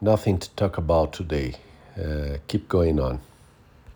nothing to talk about today. Uh, keep going on.